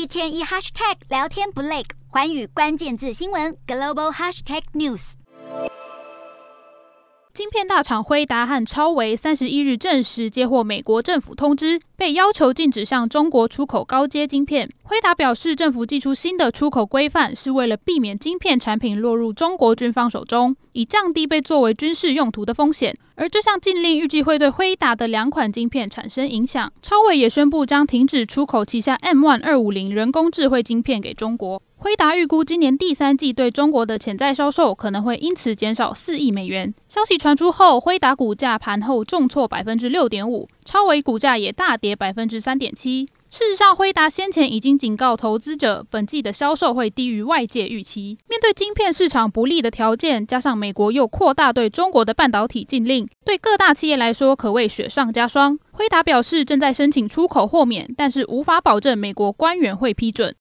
一天一 hashtag 聊天不累，环宇关键字新闻 global hashtag news。晶片大厂辉达和超微三十一日证实接获美国政府通知，被要求禁止向中国出口高阶晶片。辉达表示，政府寄出新的出口规范是为了避免晶片产品落入中国军方手中，以降低被作为军事用途的风险。而这项禁令预计会对辉达的两款晶片产生影响。超伟也宣布将停止出口旗下 M1 二五零人工智慧晶片给中国。辉达预估今年第三季对中国的潜在销售可能会因此减少四亿美元。消息传出后，辉达股价盘后重挫百分之六点五，超伟股价也大跌百分之三点七。事实上，辉达先前已经警告投资者，本季的销售会低于外界预期。面对晶片市场不利的条件，加上美国又扩大对中国的半导体禁令，对各大企业来说可谓雪上加霜。辉达表示正在申请出口豁免，但是无法保证美国官员会批准。